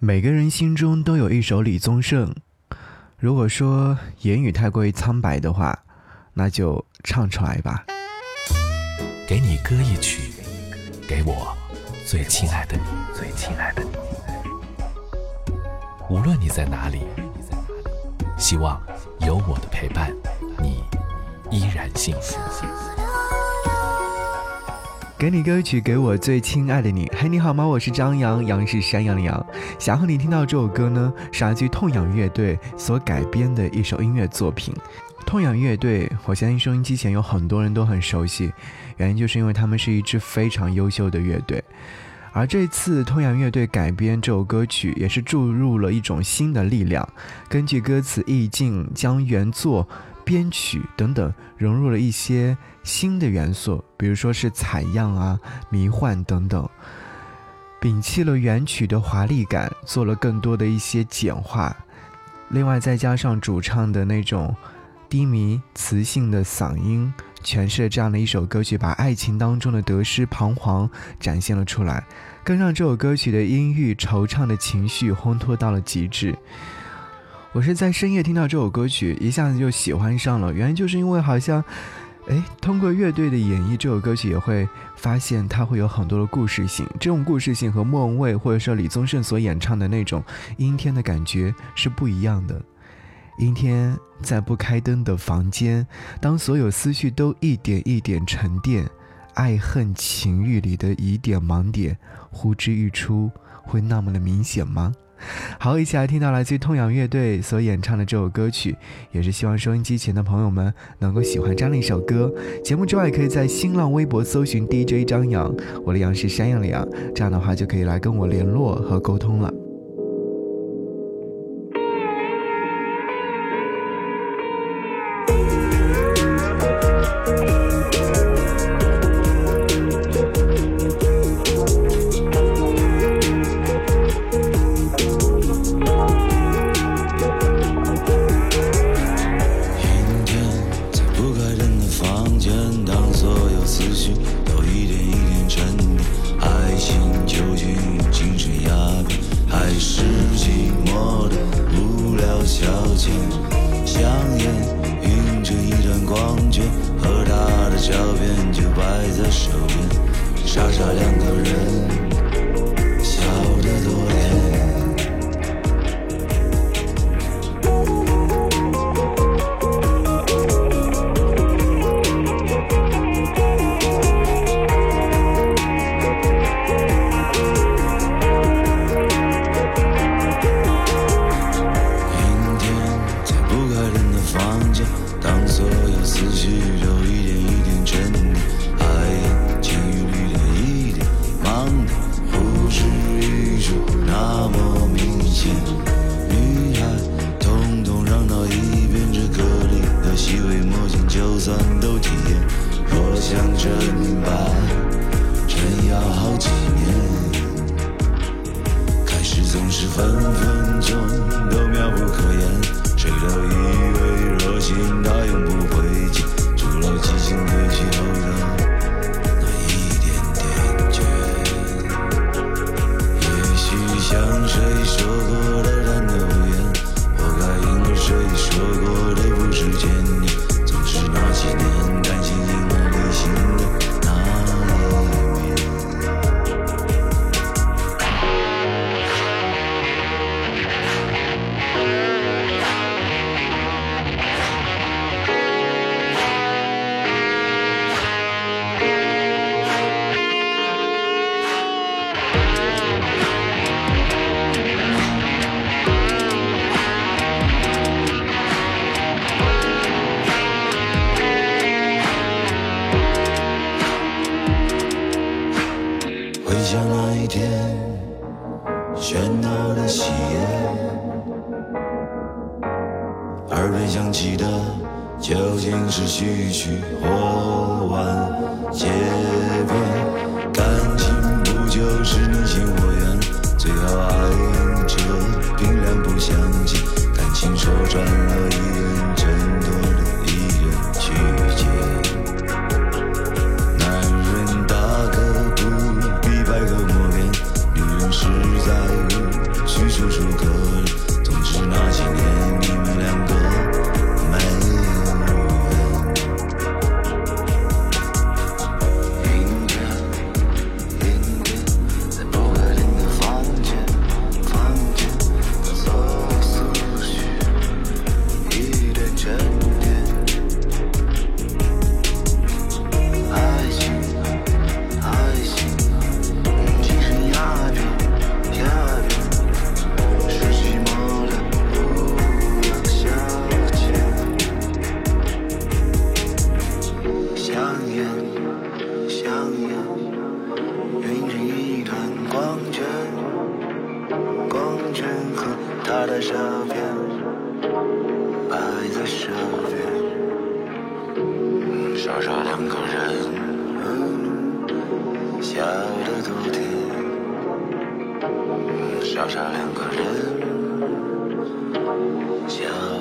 每个人心中都有一首李宗盛。如果说言语太过于苍白的话，那就唱出来吧。给你歌一曲，给我最亲爱的你，最亲爱的你。无论你在哪里，希望有我的陪伴，你依然幸福。给你歌曲，给我最亲爱的你。嘿，你好吗？我是张扬，杨是山羊的羊。想和你听到这首歌呢，是来自于痛仰乐队所改编的一首音乐作品。痛仰乐队，我相信收音机前有很多人都很熟悉，原因就是因为他们是一支非常优秀的乐队。而这次痛仰乐队改编这首歌曲，也是注入了一种新的力量，根据歌词意境，将原作。编曲等等融入了一些新的元素，比如说是采样啊、迷幻等等，摒弃了原曲的华丽感，做了更多的一些简化。另外再加上主唱的那种低迷磁性的嗓音，诠释了这样的一首歌曲，把爱情当中的得失彷徨展现了出来，更让这首歌曲的阴郁惆怅的情绪烘托到了极致。我是在深夜听到这首歌曲，一下子就喜欢上了。原因就是因为好像，哎，通过乐队的演绎，这首歌曲也会发现它会有很多的故事性。这种故事性和莫文蔚或者说李宗盛所演唱的那种阴天的感觉是不一样的。阴天在不开灯的房间，当所有思绪都一点一点沉淀，爱恨情欲里的疑点盲点呼之欲出，会那么的明显吗？好，一起来听到来自痛仰乐队所演唱的这首歌曲，也是希望收音机前的朋友们能够喜欢这样的一首歌。节目之外，可以在新浪微博搜寻 DJ 张扬，我的杨是山羊的羊，这样的话就可以来跟我联络和沟通了。这，两个人。回想那一天喧闹的喜宴耳边响起的究竟是序曲或完结篇日再无需楚楚可怜总之那几年光圈和他的照片摆在身边，傻傻两个人，笑得多甜，傻傻两个人，笑。